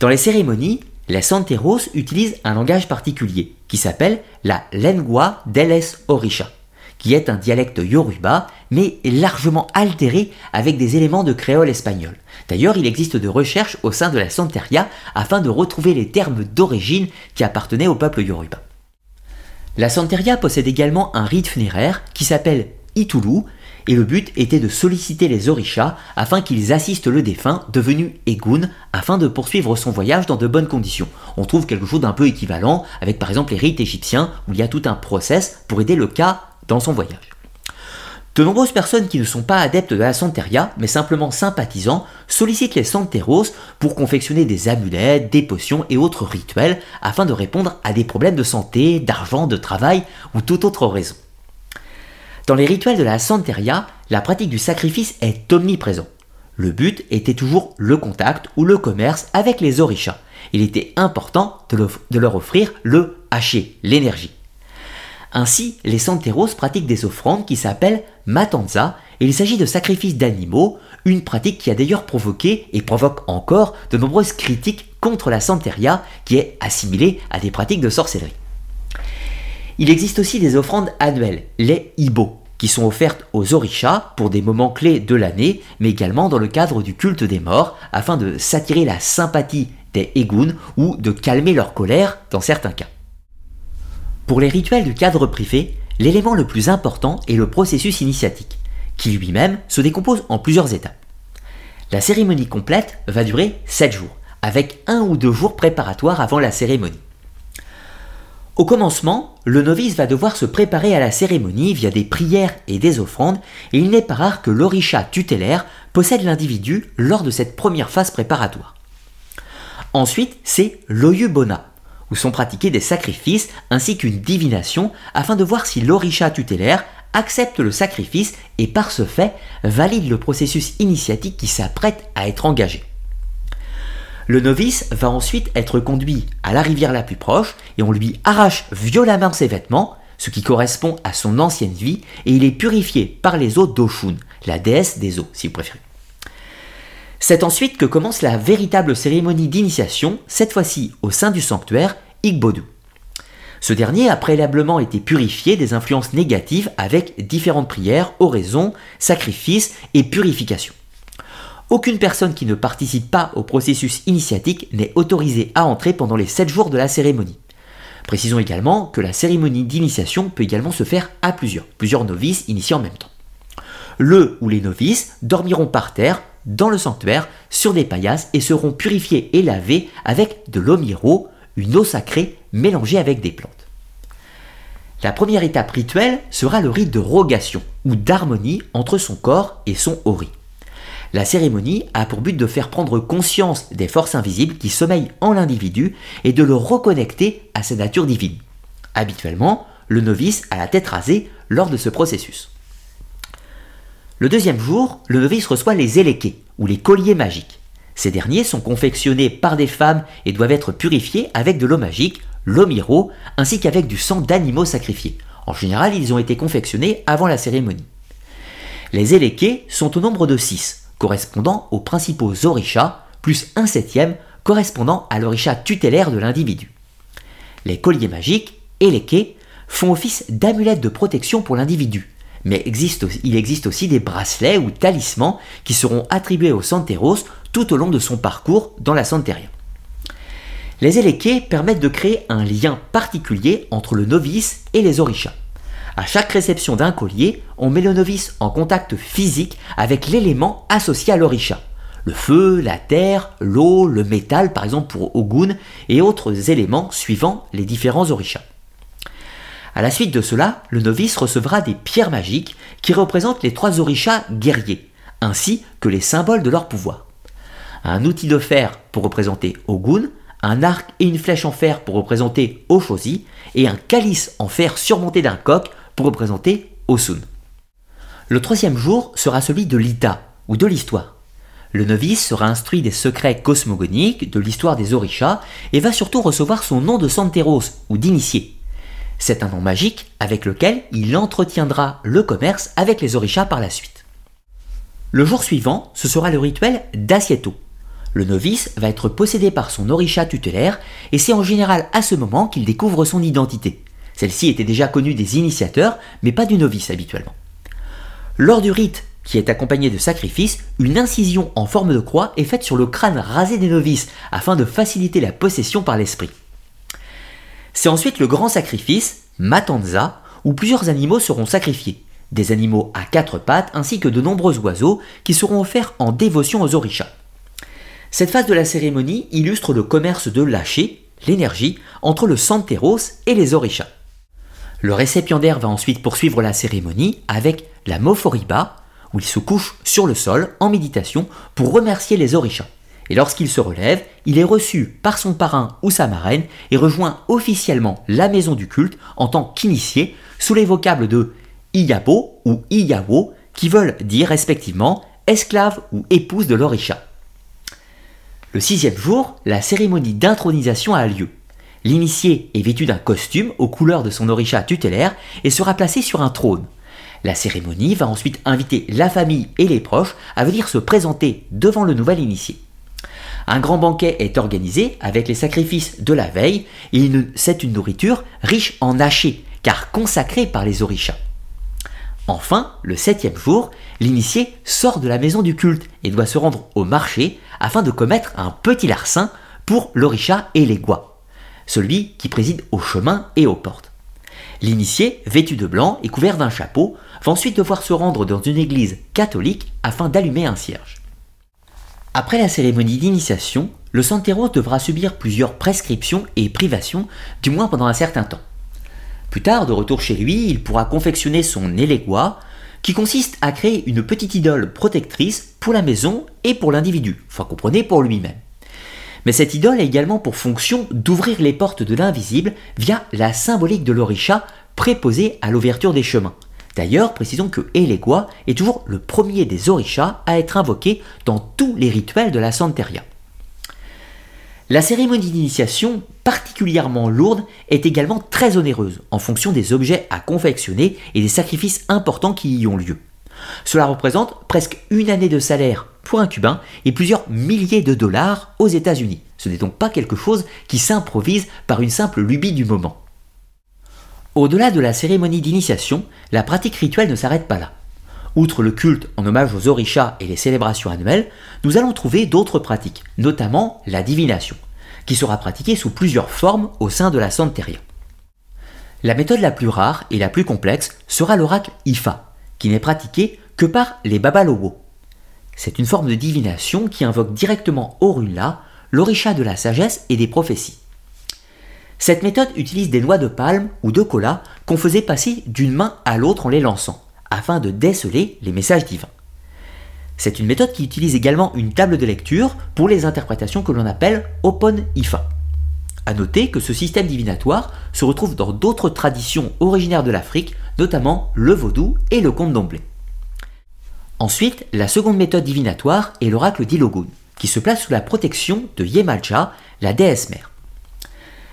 Dans les cérémonies, les santeros utilisent un langage particulier qui s'appelle la lengua deles orisha, qui est un dialecte yoruba mais largement altéré avec des éléments de créole espagnol. D'ailleurs, il existe de recherches au sein de la Santeria afin de retrouver les termes d'origine qui appartenaient au peuple yoruba. La Santeria possède également un rite funéraire qui s'appelle Itulu, et le but était de solliciter les orishas afin qu'ils assistent le défunt devenu Egun afin de poursuivre son voyage dans de bonnes conditions. On trouve quelque chose d'un peu équivalent avec par exemple les rites égyptiens où il y a tout un process pour aider le cas dans son voyage. De nombreuses personnes qui ne sont pas adeptes de la santeria, mais simplement sympathisants, sollicitent les santeros pour confectionner des amulettes, des potions et autres rituels afin de répondre à des problèmes de santé, d'argent, de travail ou toute autre raison. Dans les rituels de la santeria, la pratique du sacrifice est omniprésent. Le but était toujours le contact ou le commerce avec les orishas. Il était important de, leur offrir le haché, l'énergie. Ainsi, les santeros pratiquent des offrandes qui s'appellent matanza, et il s'agit de sacrifices d'animaux, une pratique qui a d'ailleurs provoqué et provoque encore de nombreuses critiques contre la santeria, qui est assimilée à des pratiques de sorcellerie. Il existe aussi des offrandes annuelles, les ibo, qui sont offertes aux orishas pour des moments clés de l'année, mais également dans le cadre du culte des morts, afin de s'attirer la sympathie des eguns ou de calmer leur colère dans certains cas. Pour les rituels du cadre privé, l'élément le plus important est le processus initiatique, qui lui-même se décompose en plusieurs étapes. La cérémonie complète va durer 7 jours, avec un ou deux jours préparatoires avant la cérémonie. Au commencement, le novice va devoir se préparer à la cérémonie via des prières et des offrandes, et il n'est pas rare que l'orisha tutélaire possède l'individu lors de cette première phase préparatoire. Ensuite, c'est l'oyubona, où sont pratiqués des sacrifices ainsi qu'une divination afin de voir si l'orisha tutélaire accepte le sacrifice et par ce fait valide le processus initiatique qui s'apprête à être engagé. Le novice va ensuite être conduit à la rivière la plus proche et on lui arrache violemment ses vêtements, ce qui correspond à son ancienne vie, et il est purifié par les eaux d'Oshun, la déesse des eaux si vous préférez. C'est ensuite que commence la véritable cérémonie d'initiation, cette fois-ci au sein du sanctuaire Igbodu. Ce dernier a préalablement été purifié des influences négatives avec différentes prières, oraisons, sacrifices et purifications. Aucune personne qui ne participe pas au processus initiatique n'est autorisée à entrer pendant les 7 jours de la cérémonie. Précisons également que la cérémonie d'initiation peut également se faire à plusieurs, plusieurs novices initiés en même temps. Le ou les novices dormiront par terre dans le sanctuaire sur des paillasses et seront purifiés et lavés avec de l'eau une eau sacrée mélangée avec des plantes. La première étape rituelle sera le rite de rogation ou d'harmonie entre son corps et son ori. La cérémonie a pour but de faire prendre conscience des forces invisibles qui sommeillent en l'individu et de le reconnecter à sa nature divine. Habituellement, le novice a la tête rasée lors de ce processus. Le deuxième jour, le novice reçoit les éléqués, ou les colliers magiques. Ces derniers sont confectionnés par des femmes et doivent être purifiés avec de l'eau magique, l'eau miro, ainsi qu'avec du sang d'animaux sacrifiés. En général, ils ont été confectionnés avant la cérémonie. Les éléqués sont au nombre de 6, correspondant aux principaux orishas, plus un septième correspondant à l'orisha tutélaire de l'individu. Les colliers magiques, éléqués, font office d'amulettes de protection pour l'individu, mais il existe aussi des bracelets ou talismans qui seront attribués au Santeros tout au long de son parcours dans la Santeria. Les éléqués permettent de créer un lien particulier entre le novice et les orishas. À chaque réception d'un collier, on met le novice en contact physique avec l'élément associé à l'orisha. Le feu, la terre, l'eau, le métal par exemple pour Ogun et autres éléments suivant les différents orishas. À la suite de cela, le novice recevra des pierres magiques qui représentent les trois orishas guerriers, ainsi que les symboles de leur pouvoir. Un outil de fer pour représenter Ogun, un arc et une flèche en fer pour représenter Oshozi, et un calice en fer surmonté d'un coq pour représenter Osun. Le troisième jour sera celui de l'Ita, ou de l'histoire. Le novice sera instruit des secrets cosmogoniques, de l'histoire des orishas, et va surtout recevoir son nom de Santeros, ou d'initié. C'est un nom magique avec lequel il entretiendra le commerce avec les orishas par la suite. Le jour suivant, ce sera le rituel d'Asieto. Le novice va être possédé par son orisha tutélaire et c'est en général à ce moment qu'il découvre son identité. Celle-ci était déjà connue des initiateurs, mais pas du novice habituellement. Lors du rite, qui est accompagné de sacrifices, une incision en forme de croix est faite sur le crâne rasé des novices afin de faciliter la possession par l'esprit. C'est ensuite le grand sacrifice, Matanza, où plusieurs animaux seront sacrifiés. Des animaux à quatre pattes ainsi que de nombreux oiseaux qui seront offerts en dévotion aux orishas. Cette phase de la cérémonie illustre le commerce de lâcher, l'énergie, entre le Santeros et les orishas. Le récipiendaire va ensuite poursuivre la cérémonie avec la Moforiba, où il se couche sur le sol en méditation pour remercier les orishas. Et lorsqu'il se relève, il est reçu par son parrain ou sa marraine et rejoint officiellement la maison du culte en tant qu'initié sous les vocables de Iyabo ou Iyawo qui veulent dire respectivement esclave ou épouse de l'orisha. Le sixième jour, la cérémonie d'intronisation a lieu. L'initié est vêtu d'un costume aux couleurs de son orisha tutélaire et sera placé sur un trône. La cérémonie va ensuite inviter la famille et les proches à venir se présenter devant le nouvel initié. Un grand banquet est organisé avec les sacrifices de la veille et c'est une nourriture riche en hachés car consacrée par les orishas. Enfin, le septième jour, l'initié sort de la maison du culte et doit se rendre au marché afin de commettre un petit larcin pour l'orisha et les guas, celui qui préside au chemin et aux portes. L'initié, vêtu de blanc et couvert d'un chapeau, va ensuite devoir se rendre dans une église catholique afin d'allumer un cierge. Après la cérémonie d'initiation, le Santero devra subir plusieurs prescriptions et privations, du moins pendant un certain temps. Plus tard, de retour chez lui, il pourra confectionner son élégua, qui consiste à créer une petite idole protectrice pour la maison et pour l'individu, enfin comprenez pour lui-même. Mais cette idole a également pour fonction d'ouvrir les portes de l'invisible via la symbolique de l'orisha préposée à l'ouverture des chemins. D'ailleurs, précisons que Elegua est toujours le premier des orishas à être invoqué dans tous les rituels de la Santeria. La cérémonie d'initiation, particulièrement lourde, est également très onéreuse en fonction des objets à confectionner et des sacrifices importants qui y ont lieu. Cela représente presque une année de salaire pour un Cubain et plusieurs milliers de dollars aux États-Unis. Ce n'est donc pas quelque chose qui s'improvise par une simple lubie du moment. Au-delà de la cérémonie d'initiation, la pratique rituelle ne s'arrête pas là. Outre le culte en hommage aux orishas et les célébrations annuelles, nous allons trouver d'autres pratiques, notamment la divination, qui sera pratiquée sous plusieurs formes au sein de la Santeria. La méthode la plus rare et la plus complexe sera l'oracle Ifa, qui n'est pratiqué que par les Babalowo. C'est une forme de divination qui invoque directement Orunla, l'orisha de la sagesse et des prophéties. Cette méthode utilise des noix de palme ou de cola qu'on faisait passer d'une main à l'autre en les lançant, afin de déceler les messages divins. C'est une méthode qui utilise également une table de lecture pour les interprétations que l'on appelle Open Ifa. A noter que ce système divinatoire se retrouve dans d'autres traditions originaires de l'Afrique, notamment le vaudou et le conte d'omblé. Ensuite, la seconde méthode divinatoire est l'oracle d'Ilogun, qui se place sous la protection de Yemalcha, la déesse mère.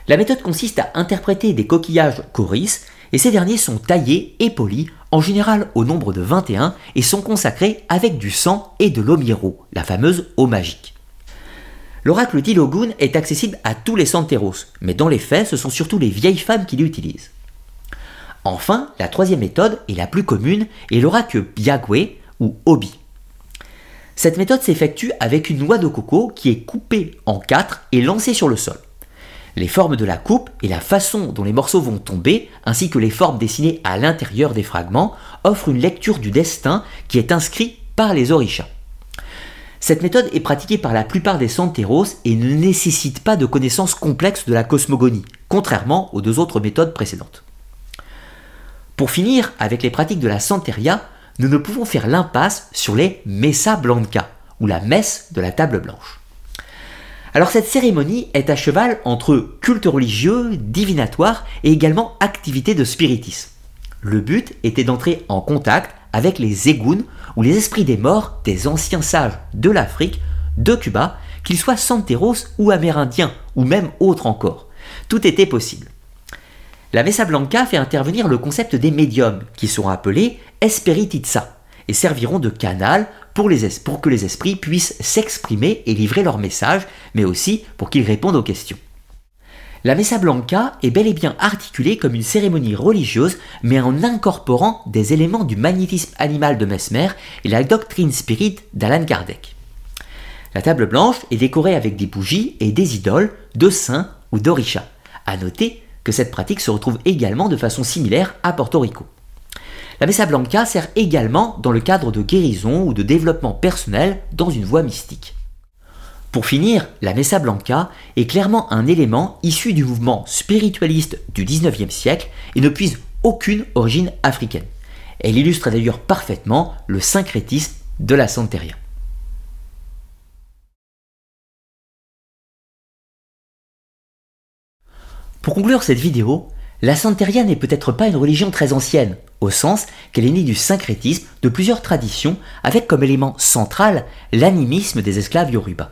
La méthode consiste à interpréter des coquillages coris et ces derniers sont taillés et polis, en général au nombre de 21, et sont consacrés avec du sang et de l'eau miro, la fameuse eau magique. L'oracle d'Ilogun est accessible à tous les santeros, mais dans les faits, ce sont surtout les vieilles femmes qui l'utilisent. Enfin, la troisième méthode, et la plus commune, est l'oracle Biagwe ou Obi. Cette méthode s'effectue avec une noix de coco qui est coupée en quatre et lancée sur le sol. Les formes de la coupe et la façon dont les morceaux vont tomber, ainsi que les formes dessinées à l'intérieur des fragments, offrent une lecture du destin qui est inscrit par les orishas. Cette méthode est pratiquée par la plupart des santeros et ne nécessite pas de connaissances complexes de la cosmogonie, contrairement aux deux autres méthodes précédentes. Pour finir avec les pratiques de la santeria, nous ne pouvons faire l'impasse sur les mesa blanca, ou la messe de la table blanche. Alors cette cérémonie est à cheval entre culte religieux, divinatoire et également activité de spiritisme. Le but était d'entrer en contact avec les égounes ou les esprits des morts des anciens sages de l'Afrique, de Cuba, qu'ils soient santeros ou amérindiens, ou même autres encore. Tout était possible. La Mesa Blanca fait intervenir le concept des médiums, qui sont appelés Esperititza, et serviront de canal pour, que les esprits puissent s'exprimer et livrer leurs messages, mais aussi pour qu'ils répondent aux questions. La Mesa Blanca est bel et bien articulée comme une cérémonie religieuse, mais en incorporant des éléments du magnétisme animal de Mesmer et la doctrine spirit d'Alan Kardec. La table blanche est décorée avec des bougies et des idoles de saints ou d'orisha. À noter que cette pratique se retrouve également de façon similaire à Porto Rico. La Mesa Blanca sert également dans le cadre de guérison ou de développement personnel dans une voie mystique. Pour finir, la Mesa Blanca est clairement un élément issu du mouvement spiritualiste du 19e siècle et ne puise aucune origine africaine. Elle illustre d'ailleurs parfaitement le syncrétisme de la Santeria. Pour conclure cette vidéo, la Santeria n'est peut-être pas une religion très ancienne, au sens qu'elle est née du syncrétisme de plusieurs traditions avec comme élément central l'animisme des esclaves yoruba.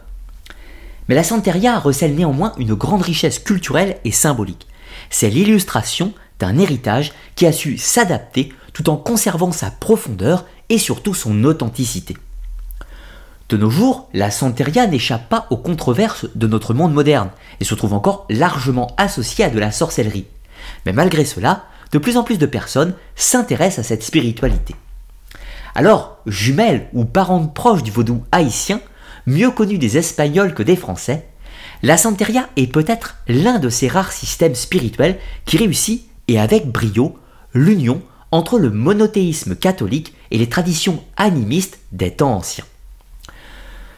Mais la Santeria recèle néanmoins une grande richesse culturelle et symbolique. C'est l'illustration d'un héritage qui a su s'adapter tout en conservant sa profondeur et surtout son authenticité. De nos jours, la Santeria n'échappe pas aux controverses de notre monde moderne et se trouve encore largement associée à de la sorcellerie. Mais malgré cela, de plus en plus de personnes s'intéressent à cette spiritualité. Alors, jumelles ou parentes proches du vaudou haïtien, mieux connu des Espagnols que des Français, la Santeria est peut-être l'un de ces rares systèmes spirituels qui réussit, et avec brio, l'union entre le monothéisme catholique et les traditions animistes des temps anciens.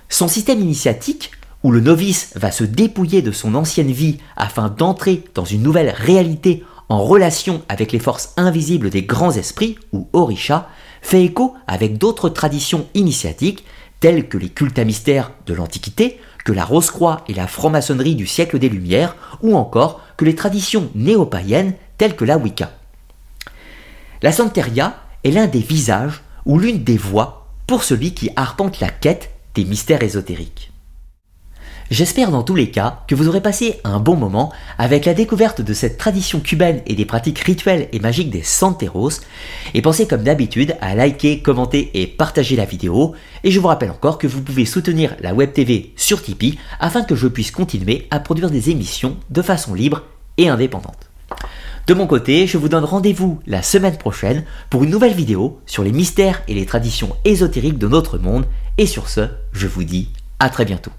Son système initiatique, où le novice va se dépouiller de son ancienne vie afin d'entrer dans une nouvelle réalité en relation avec les forces invisibles des grands esprits, ou orishas, fait écho avec d'autres traditions initiatiques tels que les cultes à mystère de l'Antiquité, que la Rose-Croix et la franc-maçonnerie du siècle des Lumières, ou encore que les traditions néo-païennes telles que la Wicca. La Santeria est l'un des visages ou l'une des voies pour celui qui arpente la quête des mystères ésotériques. J'espère dans tous les cas que vous aurez passé un bon moment avec la découverte de cette tradition cubaine et des pratiques rituelles et magiques des Santeros, et pensez comme d'habitude à liker, commenter et partager la vidéo, et je vous rappelle encore que vous pouvez soutenir la Web TV sur Tipeee afin que je puisse continuer à produire des émissions de façon libre et indépendante. De mon côté, je vous donne rendez-vous la semaine prochaine pour une nouvelle vidéo sur les mystères et les traditions ésotériques de notre monde, et sur ce, je vous dis à très bientôt.